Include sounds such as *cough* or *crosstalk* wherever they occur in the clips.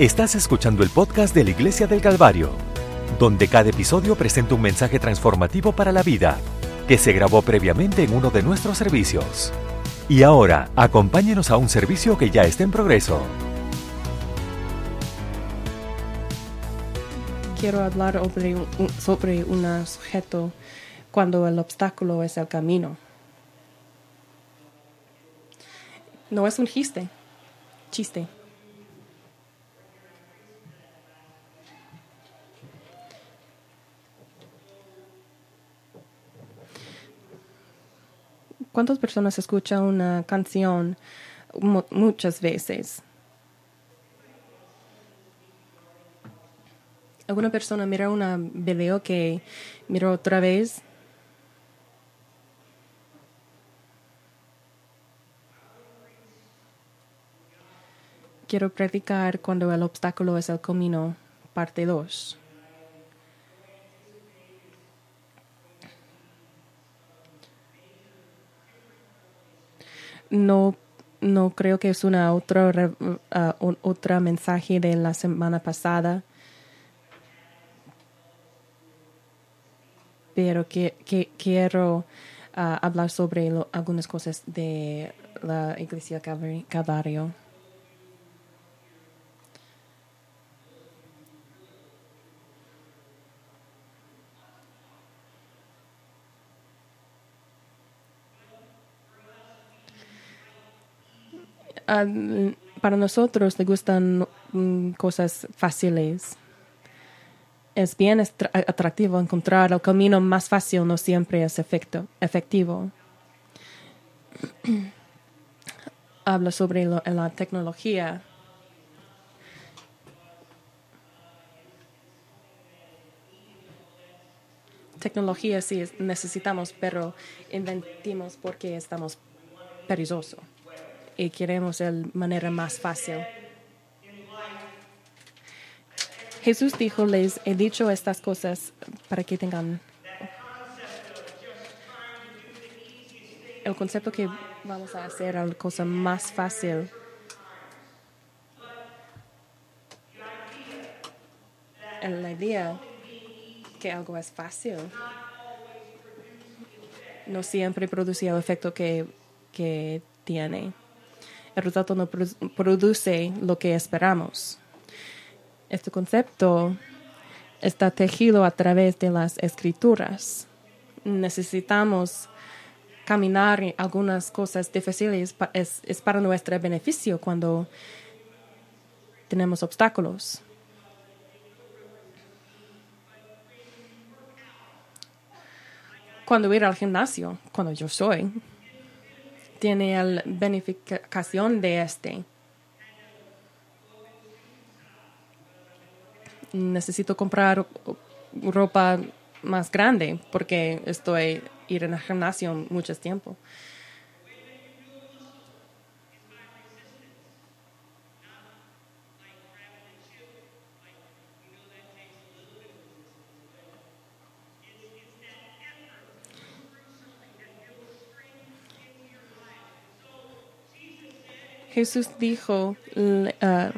Estás escuchando el podcast de la Iglesia del Calvario, donde cada episodio presenta un mensaje transformativo para la vida, que se grabó previamente en uno de nuestros servicios. Y ahora, acompáñenos a un servicio que ya está en progreso. Quiero hablar sobre un, sobre un sujeto cuando el obstáculo es el camino. No es un chiste, chiste. ¿Cuántas personas escuchan una canción mu- muchas veces? ¿Alguna persona mira un video que miró otra vez? Quiero practicar cuando el obstáculo es el camino, parte 2. No, no creo que es una otra, un- otra mensaje de la semana pasada. pero que, que quiero ah, hablar sobre algunas cosas de la Iglesia Calvari- Calvario. Para nosotros le gustan mm, cosas fáciles es bien atractivo encontrar el camino más fácil, no siempre es efecto, efectivo. *clears throat* Habla sobre la tecnología. Tecnología sí es- necesitamos, pero inventimos porque estamos perezosos y queremos la manera más fácil. Jesús dijo, les he dicho estas cosas para que tengan el concepto que vamos a hacer la cosa más fácil. La idea que algo es fácil no siempre produce el efecto que, que tiene. El resultado no produ- produce lo que esperamos. Este concepto está tejido a través de las escrituras. Necesitamos caminar algunas cosas difíciles, es, es para nuestro beneficio cuando tenemos obstáculos. Cuando ir al gimnasio, cuando yo soy, tiene la beneficación de este. necesito comprar ropa más grande porque estoy ir en el gimnasio mucho tiempo. Jesús dijo, ah,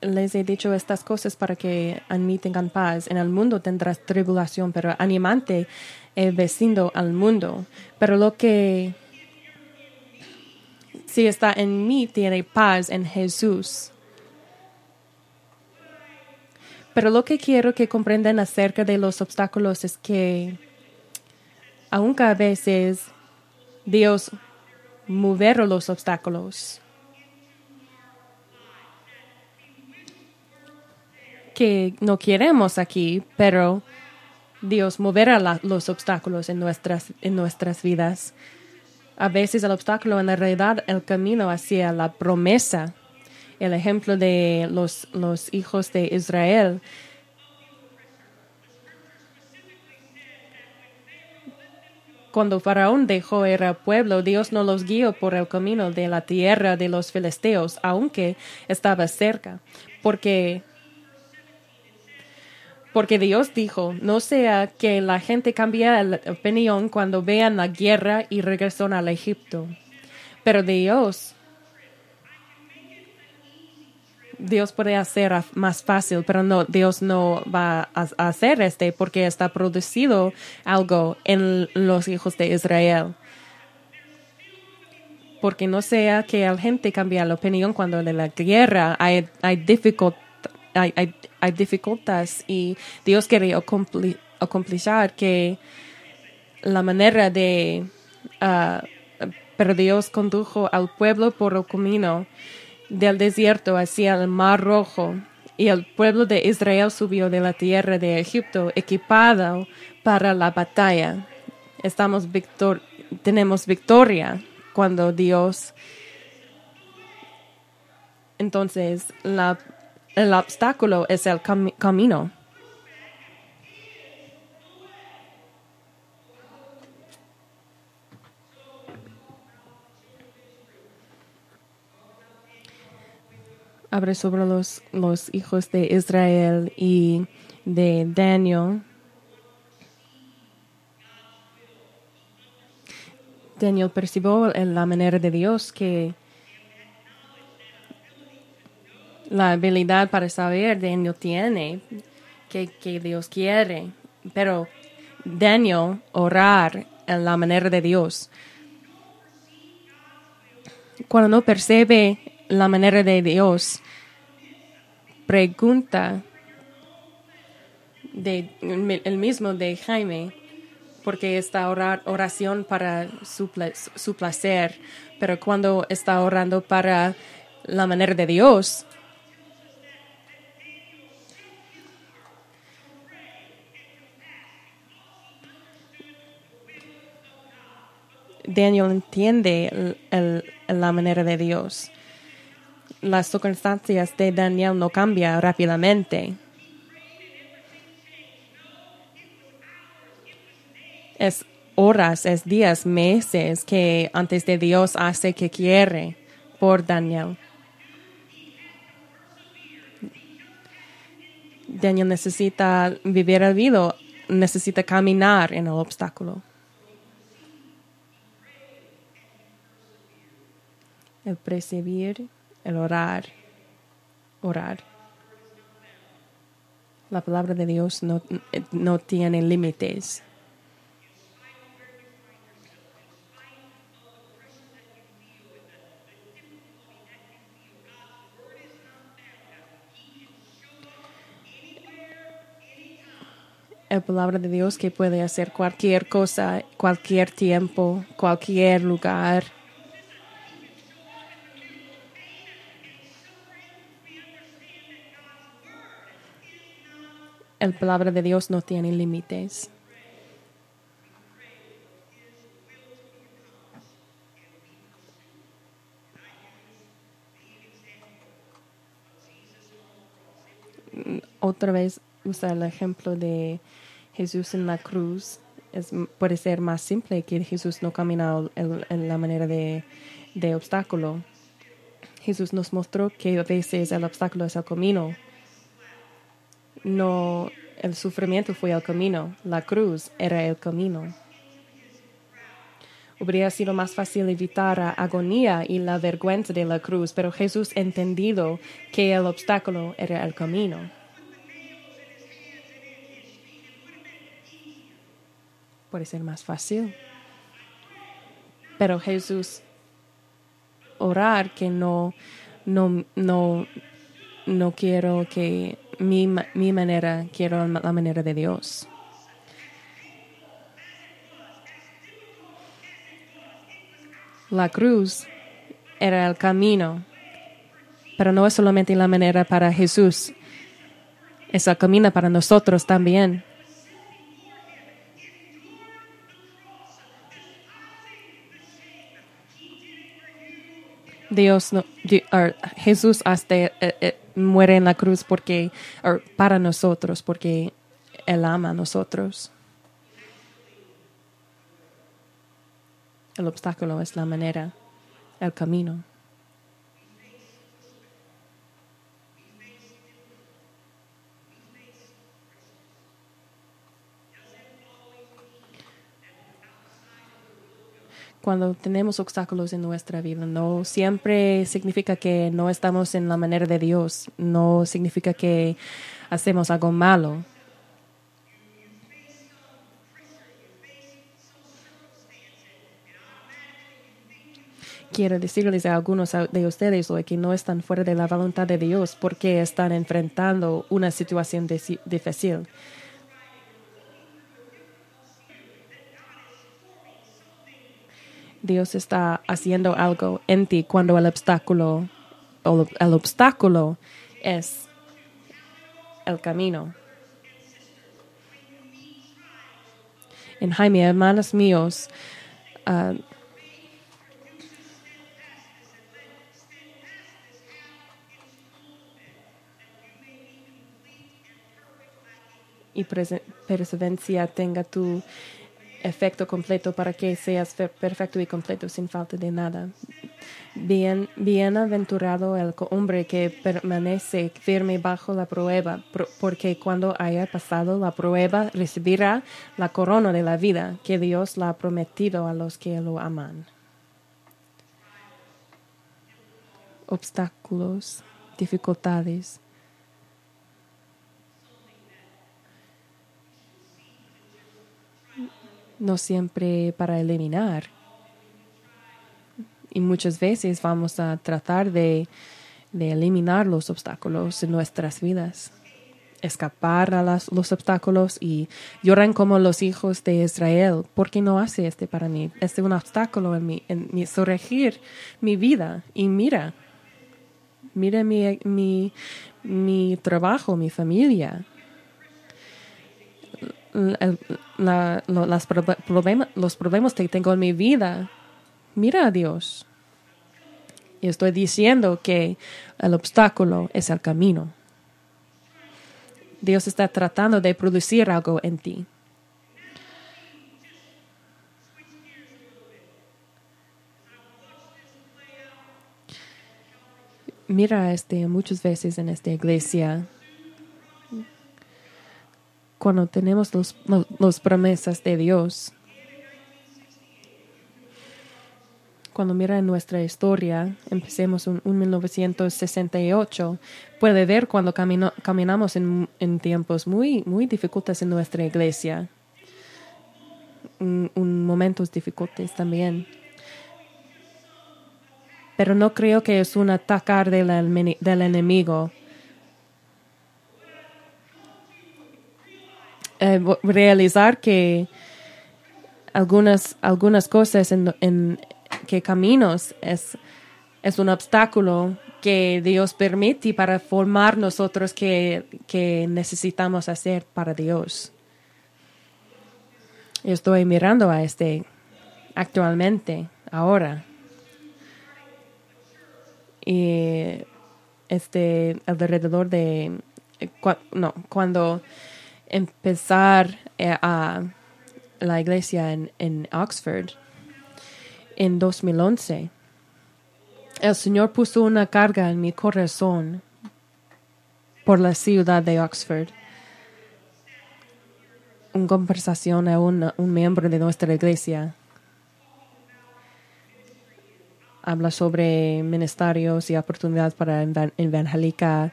les he dicho estas cosas para que en mí tengan paz. En el mundo tendrás tribulación, pero animante he vencido al mundo. Pero lo que si está en mí tiene paz en Jesús. Pero lo que quiero que comprendan acerca de los obstáculos es que aunque a veces Dios mover los obstáculos, que no queremos aquí, pero Dios moverá los obstáculos en nuestras, en nuestras vidas. A veces el obstáculo en realidad el camino hacia la promesa. El ejemplo de los, los hijos de Israel. Cuando Faraón dejó ir al pueblo, Dios no los guió por el camino de la tierra de los filisteos, aunque estaba cerca, porque Porque Dios dijo, no sea que la gente cambie la opinión cuando vean la guerra y regresan al Egipto. Pero Dios, Dios puede hacer más fácil, pero no, Dios no va a, hacer este porque está producido algo en los hijos de Israel. Porque no sea que la gente cambie la opinión cuando de la guerra hay, hay hay, dificultades y Dios quiere acomplishar que la manera de... Uh, pero Dios condujo al pueblo por el camino del desierto hacia el mar rojo y el pueblo de Israel subió de la tierra de Egipto equipado para la batalla. Estamos victor tenemos victoria cuando Dios entonces la el obstáculo es el camino. Abre sobre los, los hijos de Israel y de Daniel. Daniel percibió en la manera de Dios que la habilidad para saber Daniel tiene que, que Dios quiere, pero Daniel orar en la manera de Dios. Cuando no percibe la manera de Dios, pregunta el mismo de Jaime, porque está orar, oración para su, su placer, pero cuando está orando para la manera de Dios, Daniel entiende la manera de Dios. Las circunstancias de Daniel no cambian rápidamente. Es horas, es días, meses que antes de Dios hace que quiere por Daniel. Daniel necesita vivir el vida, necesita caminar en el obstáculo. el percibir, el orar, orar. La palabra de Dios no, no tiene límites. la palabra de Dios que puede hacer cualquier cosa, cualquier tiempo, cualquier lugar. La palabra de Dios no tiene límites. Otra vez usa el ejemplo de Jesús en la cruz. Es, puede ser más simple que Jesús no caminó en, la manera de, de obstáculo. Jesús nos mostró que a veces el obstáculo es el camino no el sufrimiento fue el camino, la cruz era el camino. Hubiera sido más fácil evitar la agonía y la vergüenza de la cruz, pero Jesús entendido que el obstáculo era el camino. Puede ser más fácil. Pero Jesús orar que no, no, no, no quiero que mi, mi manera, quiero la manera de Dios. La cruz era el camino, pero no es solamente la manera para Jesús, es el camino para nosotros también. Dios, no, Jesús hasta eh, eh, muere en la cruz porque, para nosotros, porque Él ama a nosotros. El obstáculo es la manera, el camino. Cuando tenemos obstáculos en nuestra vida, no siempre significa que no estamos en la manera de Dios, no significa que hacemos algo malo. Quiero decirles a algunos de ustedes hoy que no están fuera de la voluntad de Dios porque están enfrentando una situación difícil. Dios está haciendo algo en ti cuando el obstáculo, el obstáculo es el camino. En Jaime, hermanos míos, uh, y perseverancia tenga tu efecto completo para que seas perfecto y completo sin falta de nada. Bien, bienaventurado el hombre que permanece firme bajo la prueba, porque cuando haya pasado la prueba recibirá la corona de la vida que Dios la ha prometido a los que lo aman. Obstáculos, dificultades, no siempre para eliminar. Y muchas veces vamos a tratar de, eliminar los obstáculos en nuestras vidas, escapar a los obstáculos y lloran como los hijos de Israel. ¿Por qué no hace este para mí? Este es un obstáculo en mi, en mi surgir mi vida. Y mira, mira mi, mi, mi trabajo, mi familia los problemas que tengo en mi vida, mira a Dios. Y estoy diciendo que el obstáculo es el camino. Dios está tratando de producir algo en ti. Mira este muchas veces en esta iglesia cuando tenemos las los, promesas de Dios. Cuando mira en nuestra historia, empecemos en, 1968, puede ver cuando caminamos en, tiempos muy, muy difíciles en nuestra iglesia, en, momentos difíciles también. Pero no creo que es un atacar del, del enemigo Eh, realizar que algunas, algunas cosas en, en que caminos es, es un obstáculo que Dios permite para formar nosotros que, que necesitamos hacer para Dios. Estoy mirando a este actualmente, ahora. Y este alrededor de eh, no, cuando empezar eh, a la iglesia en, en Oxford en 2011, el Señor puso una carga en mi corazón por la ciudad de Oxford. Una conversación a un, miembro de nuestra iglesia. Habla sobre ministerios y oportunidades para evangélica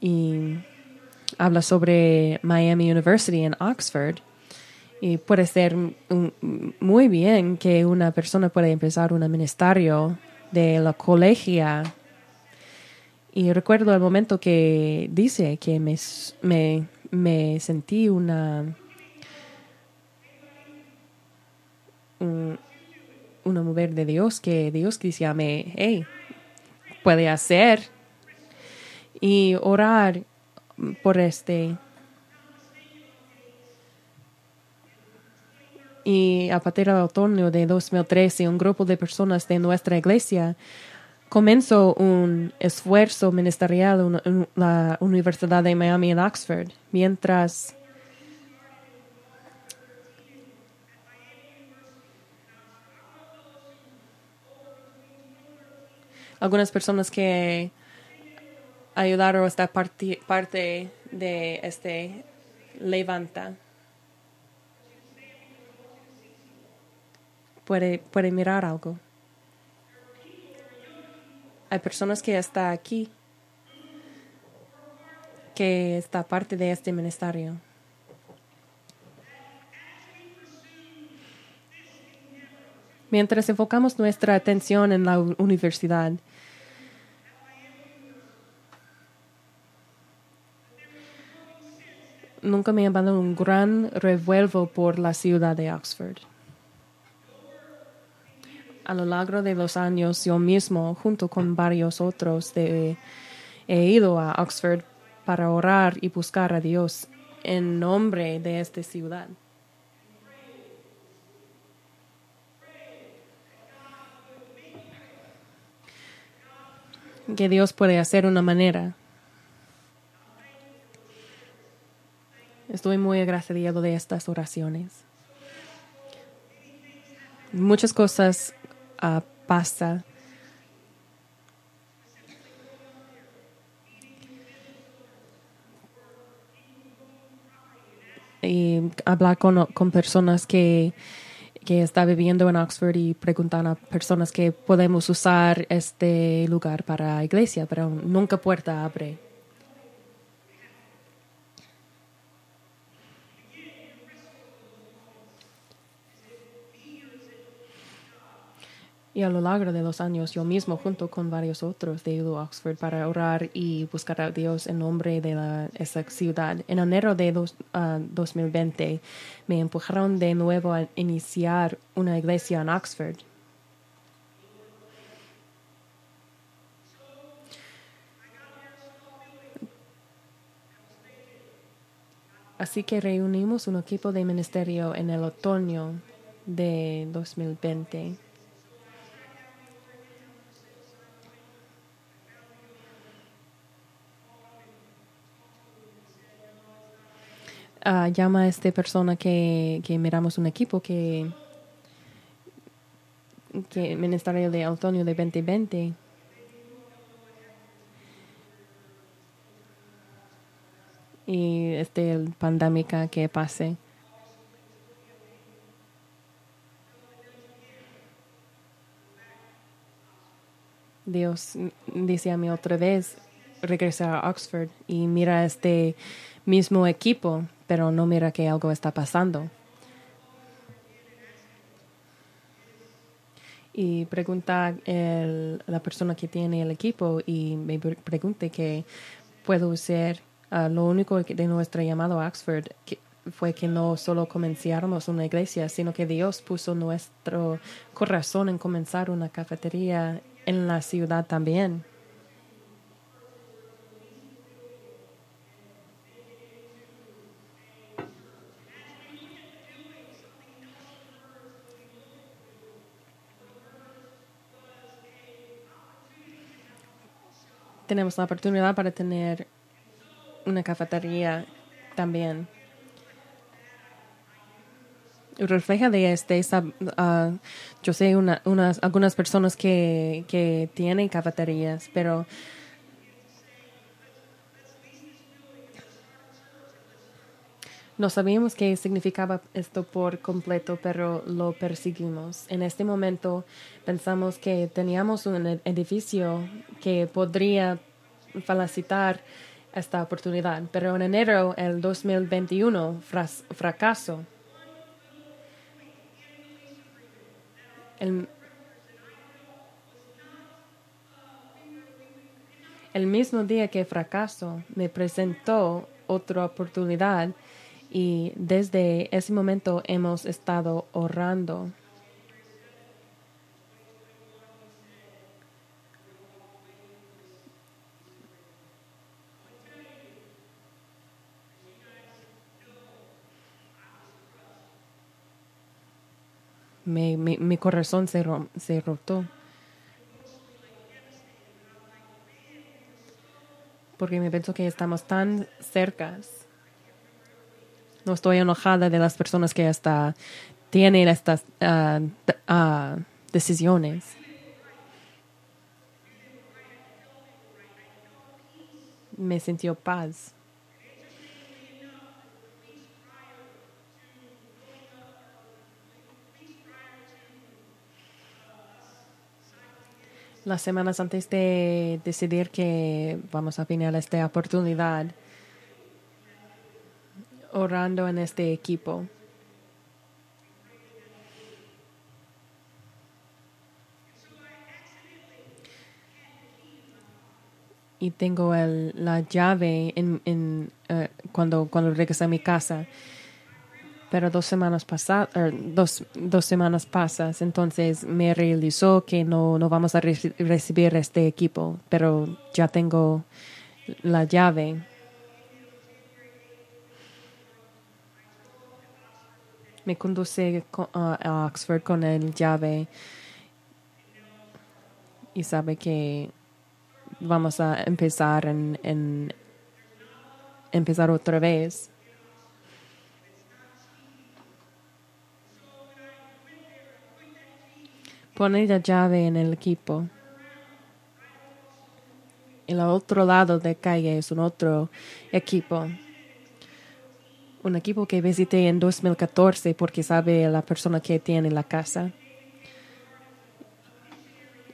y habla sobre Miami University en Oxford. Y puede ser muy bien que una persona pueda empezar un ministerio de la colegia. Y recuerdo el momento que dice que me, me, me sentí una, una mujer de Dios, que Dios decía, hey, puede hacer y orar por este. Y a partir del otoño de 2013, un grupo de personas de nuestra iglesia comenzó un esfuerzo ministerial en la Universidad de Miami en Oxford, mientras algunas personas que ayudar a esta parte, parte de este levanta. puede, puede mirar algo. Hay personas que están aquí, que está parte de este ministerio. Mientras enfocamos nuestra atención en la universidad, nunca me dado un gran revuelvo por la ciudad de Oxford. A lo largo de los años, yo mismo, junto con varios otros, he ido a Oxford para orar y buscar a Dios en nombre de esta ciudad. Que Dios puede hacer una manera Estoy muy agradecido de estas oraciones. Muchas cosas uh, pasan. Y hablar con, con personas que, que están viviendo en Oxford y preguntar a personas que podemos usar este lugar para iglesia, pero nunca puerta abre. Y a lo largo de los años, yo mismo, junto con varios otros, a Oxford para orar y buscar a Dios en nombre de la, esa ciudad. En enero de 2020 ah, me empujaron de nuevo a iniciar una iglesia en Oxford. Así que reunimos un equipo de ministerio en el otoño de 2020 uh, llama a esta persona que, que miramos un equipo que, que Ministerio de Otoño de 2020 y este pandémica que pase. Dios dice a mí otra vez regresar a Oxford y mira este mismo equipo pero no mira que algo está pasando. Y pregunta a la persona que tiene el equipo y me pregunte que puedo ser ah, lo único de nuestro llamado a Oxford fue que no solo comenzáramos una iglesia, sino que Dios puso nuestro corazón en comenzar una cafetería en la ciudad también. Tenemos la oportunidad para tener una cafetería también. Refleja de este, uh, yo sé una, unas, algunas personas que, que tienen cafeterías, pero No sabíamos qué significaba esto por completo, pero lo perseguimos. En este momento pensamos que teníamos un edificio que podría felicitar esta oportunidad, pero en enero del 2021 fracasó. El, el mismo día que fracasó, me presentó otra oportunidad y desde ese momento hemos estado orando. Mi, mi, corazón se, se rotó. Porque me pienso que estamos tan cercas no estoy enojada de las personas que hasta tienen estas uh, decisiones. Me sintió paz. Las semanas antes de decidir que vamos a final esta oportunidad, orando en este equipo. Y tengo el, la llave en, en, eh, cuando, cuando regresé a mi casa pero dos semanas pasadas, er, dos, dos semanas pasas, entonces me realizó que no, no vamos a recibir este equipo, pero ya tengo la llave. Me conduce a Oxford con el llave y sabe que vamos a empezar en, empezar otra vez. Pone la llave en el equipo. El otro lado de calle es un otro equipo. Un equipo que visité en 2014 porque sabe la persona que tiene la casa.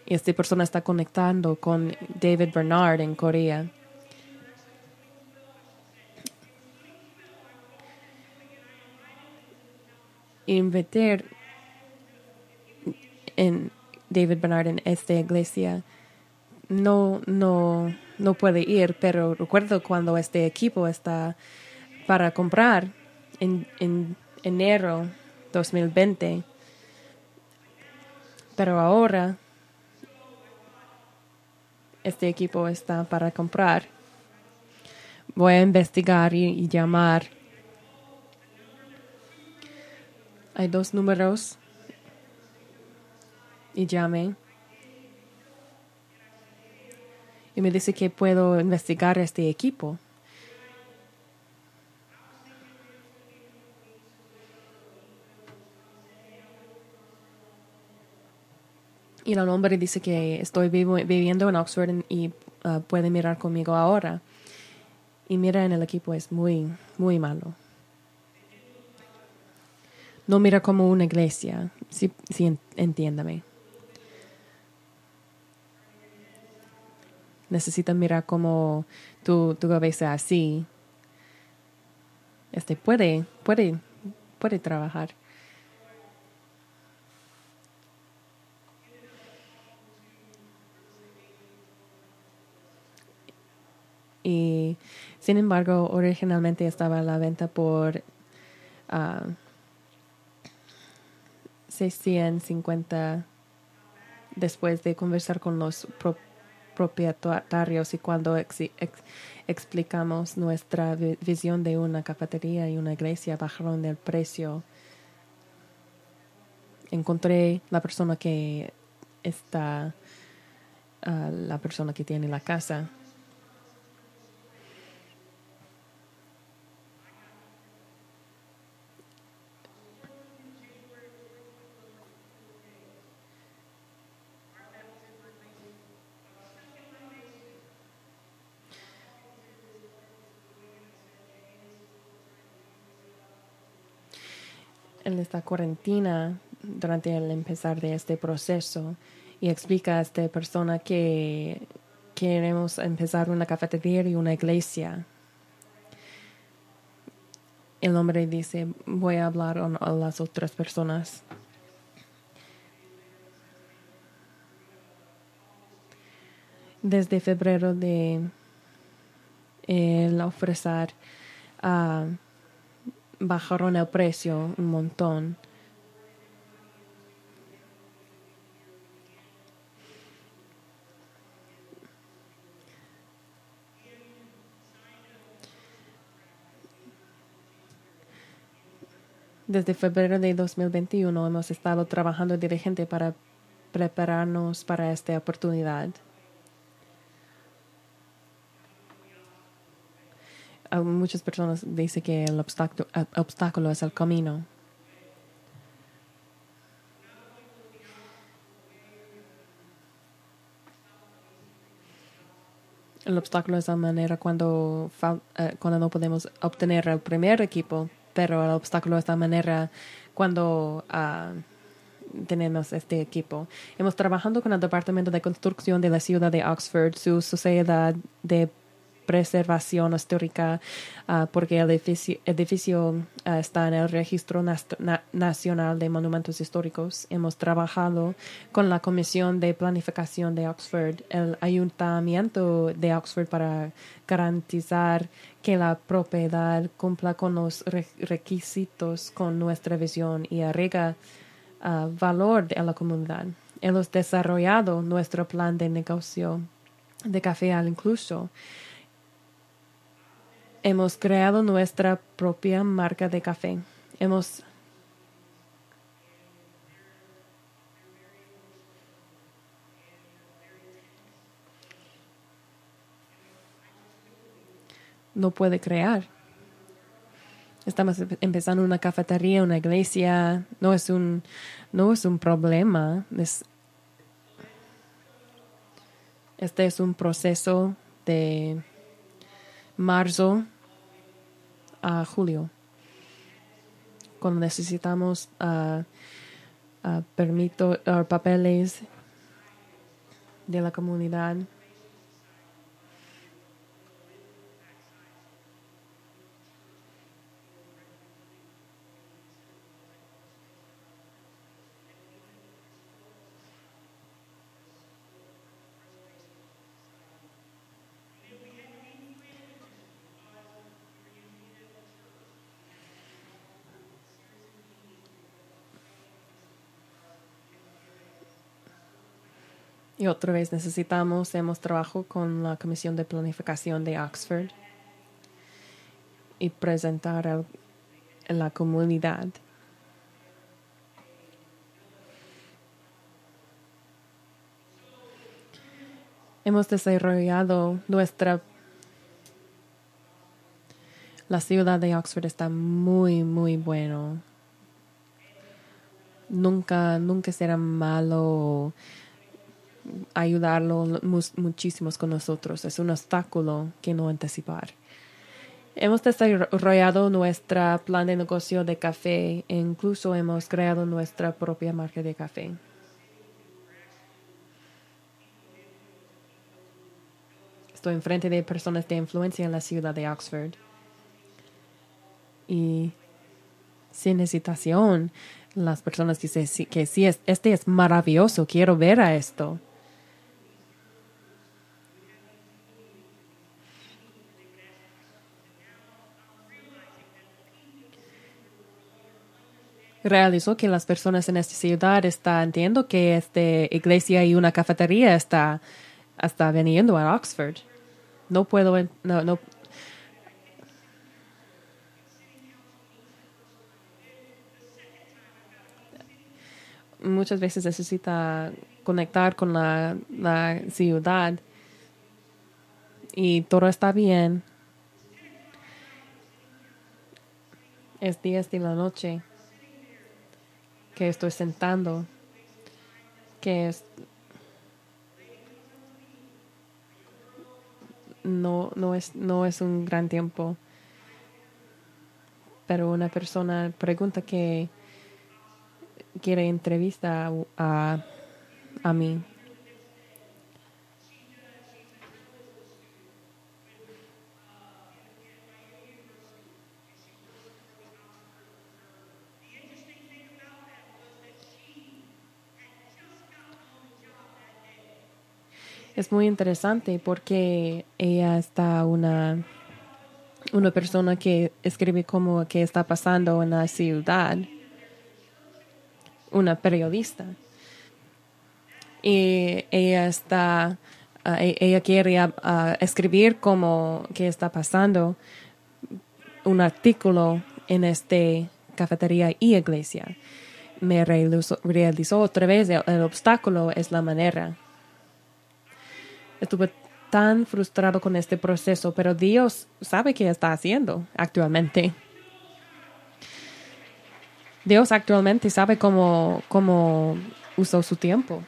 Esta persona está conectando con David Bernard en Corea. Invitar en David Bernard en esta iglesia no, no, no puede ir, pero recuerdo cuando este equipo está para comprar en, en enero 2020. Pero ahora este equipo está para comprar. Voy a investigar y, y llamar. Hay dos números y llame y me dice que puedo investigar este equipo. Y el hombre dice que estoy viviendo en Oxford y uh, puede mirar conmigo ahora. Y mira en el equipo es muy, muy malo. No mira como una iglesia, si, si entiéndame. necesitan mirar cómo tu, tu cabeza así. Este puede, puede, puede trabajar. Sin embargo, originalmente estaba a la venta por uh, ah, 650 después de conversar con los propietarios y cuando explicamos nuestra visión de una cafetería y una iglesia bajaron el precio. Encontré la persona que está, ah, la persona que tiene la casa esta cuarentena durante el empezar de este proceso y explica a esta persona que queremos empezar una cafetería y una iglesia. El hombre dice, voy a hablar a las otras personas. Desde febrero de el ofrecer a bajaron el precio un montón. Desde febrero de 2021 hemos estado trabajando dirigente para prepararnos para esta oportunidad. Muchas personas dicen que el obstáculo, obstáculo es el camino. El obstáculo es la manera cuando, eh, cuando no podemos obtener el primer equipo, pero el obstáculo es la manera cuando uh, tenemos este equipo. Hemos trabajado con el Departamento de Construcción de la ciudad de Oxford, su sociedad de preservación histórica ah, porque el edificio, ah, está en el Registro Nacional de Monumentos Históricos. Hemos trabajado con la Comisión de Planificación de Oxford, el Ayuntamiento de Oxford para garantizar que la propiedad cumpla con los requisitos con nuestra visión y agrega ah, valor a la comunidad. Hemos desarrollado nuestro plan de negocio de café al incluso hemos creado nuestra propia marca de café. Hemos no puede crear. Estamos empezando una cafetería, una iglesia. No es un, no es un problema. este es un proceso de marzo a julio, cuando necesitamos uh, permiso, papeles de la comunidad. Y otra vez necesitamos, hemos trabajado con la Comisión de Planificación de Oxford y presentar a la comunidad. Hemos desarrollado nuestra... La ciudad de Oxford está muy, muy bueno. Nunca, nunca será malo ayudarlo muchísimos con nosotros. Es un obstáculo que no anticipar. Hemos desarrollado nuestro plan de negocio de café e incluso hemos creado nuestra propia marca de café. Estoy enfrente de personas de influencia en la ciudad de Oxford. Y sin hesitación, las personas dicen que sí, este es maravilloso, quiero ver a esto. Realizó que las personas en esta ciudad están entiendo que esta iglesia y una cafetería está, está veniendo a Oxford. No puedo, no, no. Muchas veces necesita conectar con la, la ciudad y todo está bien. Es 10 de la noche que estoy sentando, que es, no, no, es, no es un gran tiempo, pero una persona pregunta que quiere entrevista a, a mí. Es muy interesante porque ella está una, una persona que escribe como que está pasando en la ciudad, una periodista. Y ella está, ah, e-, ella quiere ah, escribir como que está pasando un artículo en este cafetería y iglesia. Me realizó, otra vez el obstáculo es la manera Estuve tan frustrado con este proceso, pero Dios sabe qué está haciendo actualmente. Dios actualmente sabe cómo, cómo usó su tiempo.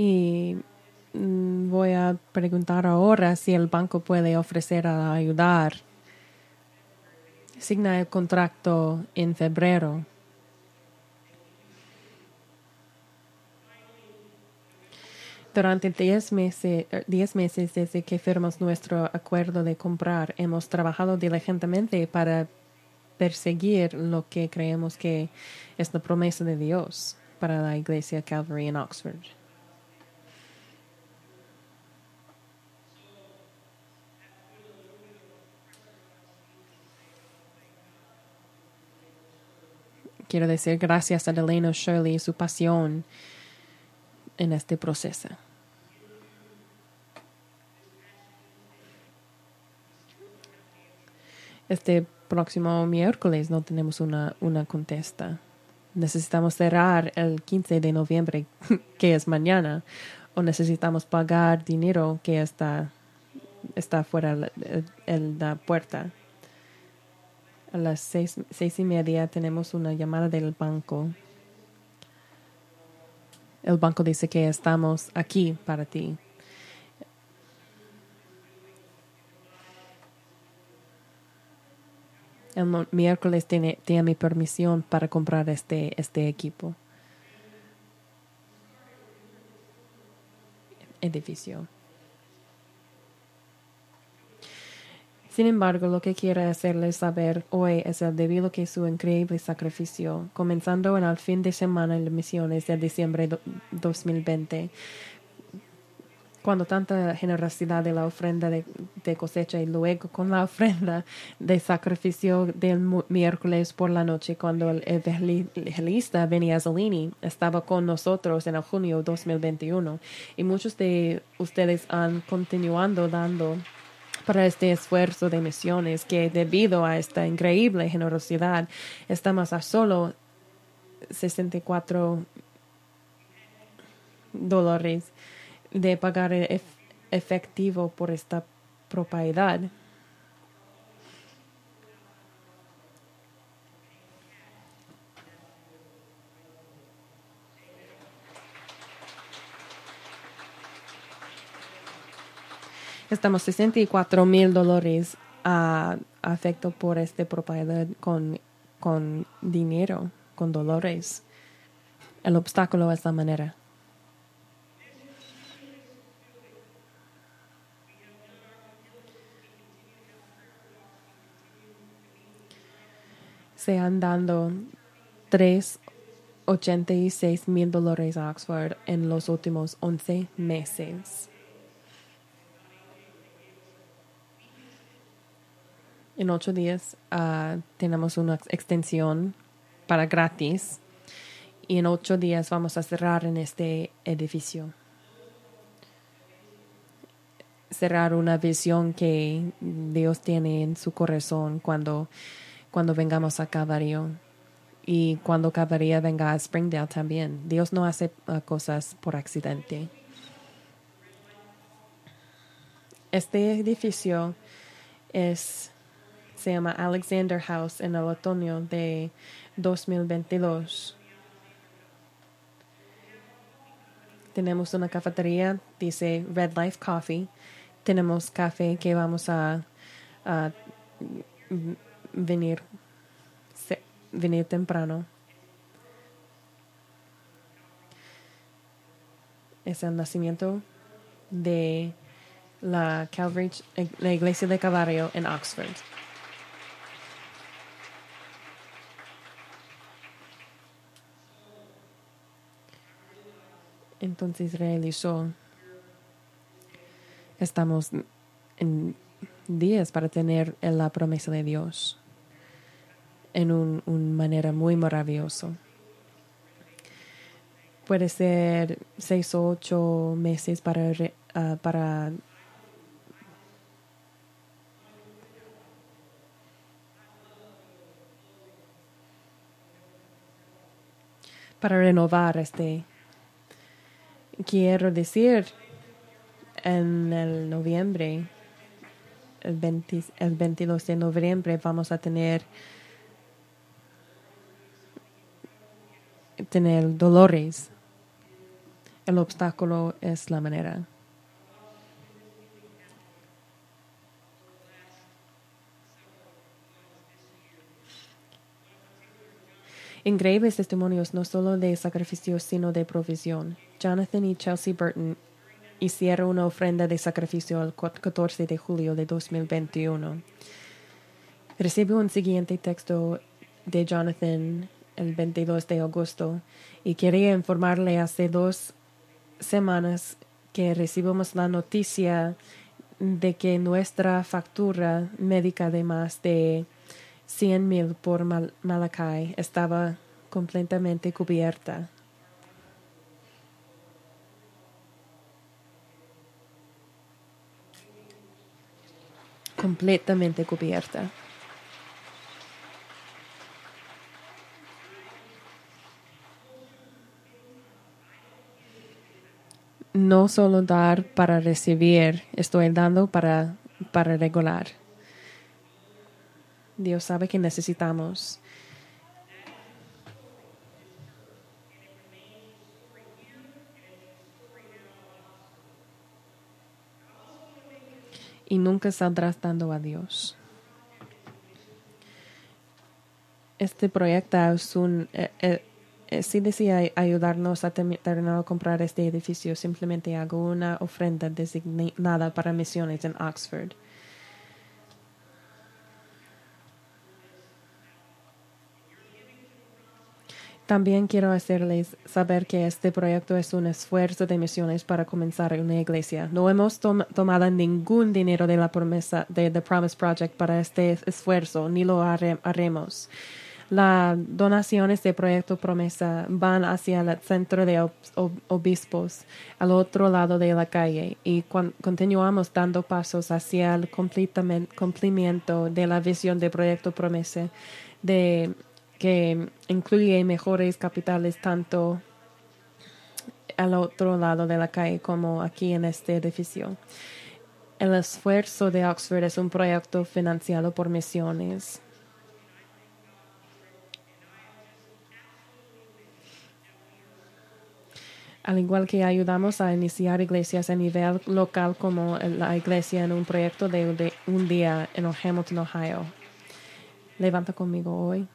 Y mm, voy a preguntar ahora si el banco puede ofrecer a ayudar. Signa el contrato en febrero. Durante 10 meses, diez meses desde que firmamos nuestro acuerdo de comprar, hemos trabajado diligentemente para perseguir lo que creemos que es la promesa de Dios para la iglesia Calvary en Oxford. Quiero decir gracias a Delano Shirley y su pasión en este proceso. Este próximo miércoles no tenemos una, una contesta. Necesitamos cerrar el 15 de noviembre, *laughs* que es mañana, o necesitamos pagar dinero que está, está fuera de la puerta. A las seis, seis y media tenemos una llamada del banco el banco dice que estamos aquí para ti. El miércoles tiene, tiene mi permisión para comprar este, este equipo. Edificio. Sin embargo, lo que quiero hacerles saber hoy es el debido que su increíble sacrificio, comenzando en el fin de semana en las misiones de diciembre de 2020, cuando tanta generosidad de la ofrenda de, cosecha y luego con la *laughs* ofrenda de sacrificio del miércoles por la noche cuando el evangelista Benny Azzolini estaba con nosotros en el junio 2021 y muchos de ustedes han continuado dando para este esfuerzo de misiones que debido a esta increíble generosidad estamos a solo 64 dólares de pagar efectivo por esta propiedad. Estamos 64 mil dólares a afecto por este propiedad con, con dinero, con dolores. El obstáculo es la manera. se han dado 386 mil dólares a Oxford en los últimos 11 meses. En ocho días ah, tenemos una extensión para gratis y en ocho días vamos a cerrar en este edificio. Cerrar una visión que Dios tiene en su corazón cuando, cuando vengamos a Calvario y cuando Calvario venga a Springdale también. Dios no hace ah, cosas por accidente. Este edificio es se llama Alexander House en el otoño de 2022. Tenemos una cafetería, dice Red Life Coffee. Tenemos café que vamos a, venir, venir temprano. Es el nacimiento de la Calvary, la iglesia de Calvario en Oxford. Entonces realizó, estamos en días para tener la promesa de Dios en una un manera muy maravillosa. Puede ser seis o ocho meses para, ah, para para renovar este quiero decir, en el noviembre, el, 22 de noviembre, vamos a tener tener dolores. El obstáculo es la manera. Increíbles testimonios no solo de sacrificio, sino de provisión. Jonathan y Chelsea Burton hicieron una ofrenda de sacrificio el 14 de julio de 2021. Recibo un siguiente texto de Jonathan el 22 de agosto y quería informarle hace dos semanas que recibimos la noticia de que nuestra factura médica de más de 100 mil por Mal Malakai estaba completamente cubierta. Completamente cubierta. no solo dar para recibir, estoy dando para, para regular. Dios sabe que necesitamos. Y nunca saldrás dando a Dios. Este proyecto es un, eh, eh, eh, si decía ayudarnos a terminar a comprar este edificio, simplemente hago una ofrenda designada para misiones en Oxford. También quiero hacerles saber que este proyecto es un esfuerzo de misiones para comenzar una iglesia. No hemos tomado ningún dinero de la promesa de The Promise Project para este esfuerzo, ni lo haremos. Las donaciones de Proyecto Promesa van hacia el centro de obispos al otro lado de la calle y continuamos dando pasos hacia el cumplimiento de la visión de Proyecto Promesa de, que incluye mejores capitales tanto al otro lado de la calle como aquí en este edificio. El esfuerzo de Oxford es un proyecto financiado por misiones al igual que ayudamos a iniciar iglesias a nivel local como la iglesia en un proyecto de, un día en Hamilton, Ohio. Levanta conmigo hoy.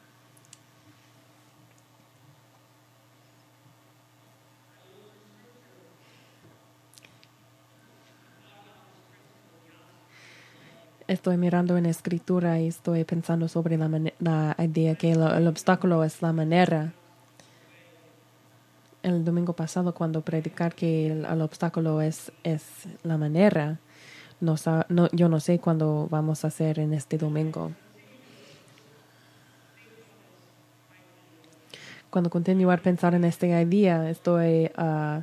Estoy mirando en escritura y estoy pensando sobre la, idea que el obstáculo es la manera el domingo pasado cuando predicar que el, obstáculo es, es la manera. No, no, yo no sé cuándo vamos a hacer en este domingo. Cuando continuar a pensar en este idea, estoy uh,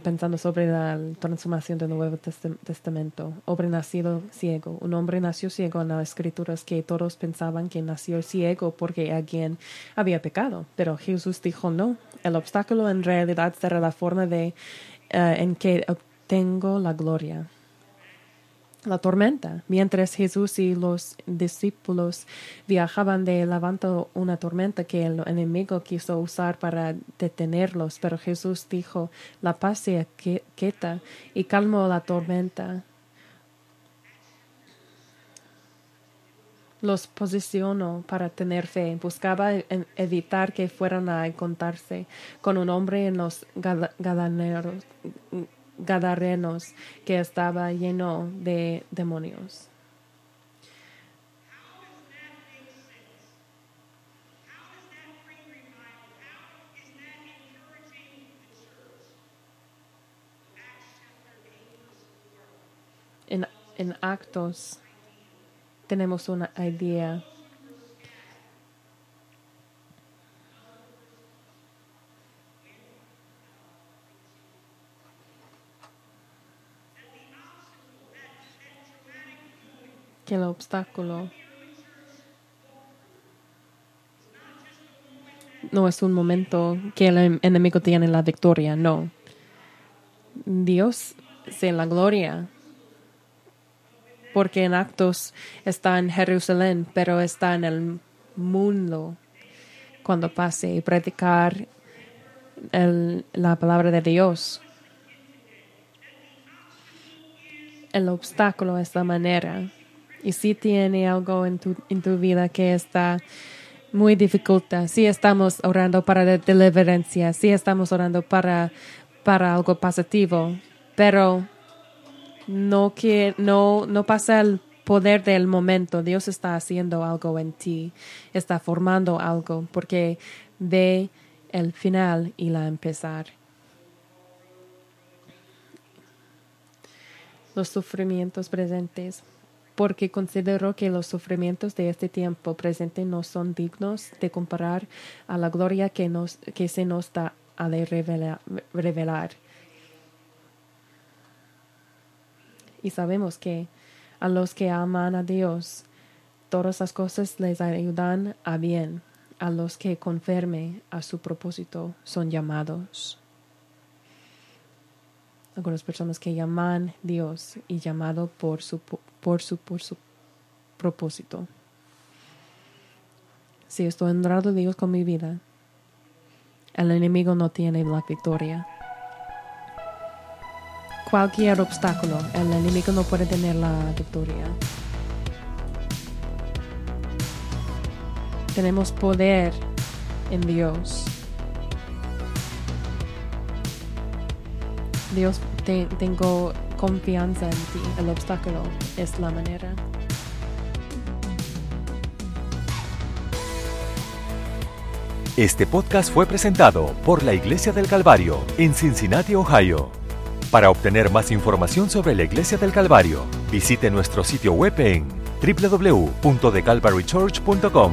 pensando sobre la transformación del Nuevo Testamento. Hombre nacido ciego. Un hombre nació ciego en las escrituras que todos pensaban que nació ciego porque alguien había pecado. Pero Jesús dijo no. El obstáculo en realidad será la forma de, eh, en que obtengo la gloria la tormenta. Mientras Jesús y los discípulos viajaban de levanto una tormenta que el enemigo quiso usar para detenerlos, pero Jesús dijo, la paz se quieta y calmó la tormenta. Los posicionó para tener fe. Buscaba evitar que fueran a encontrarse con un hombre en los gadaneros Gadarenos que estaba lleno de demonios. En, en actos tenemos una idea el obstáculo no es un momento que el enemigo tiene la victoria, no. Dios se la gloria, porque en actos está en Jerusalén, pero está en el mundo cuando pase y predicar el- la palabra de Dios. El obstáculo es la manera. Y si tiene algo en tu, en tu vida que está muy dificulta, si estamos orando para la deliverencia, si estamos orando para, para algo positivo, pero no, que, no, no pasa el poder del momento. Dios está haciendo algo en ti, está formando algo, porque ve el final y la empezar. Los sufrimientos presentes, porque considero que los sufrimientos de este tiempo presente no son dignos de comparar a la gloria que, nos, que se nos da a revelar. Y sabemos que a los que aman a Dios, todas las cosas les ayudan a bien. A los que conforme a su propósito son llamados. Algunas personas que llaman Dios y llamado por su, por su, por su propósito. Si estoy honrado Dios con mi vida, el enemigo no tiene la victoria cualquier obstáculo, el enemigo no puede tener la victoria. Tenemos poder en Dios. Dios, te- tengo confianza en ti. El obstáculo es la manera. Este podcast fue presentado por la Iglesia del Calvario en Cincinnati, Ohio. Para obtener más información sobre la Iglesia del Calvario, visite nuestro sitio web en www.thecalvarychurch.com.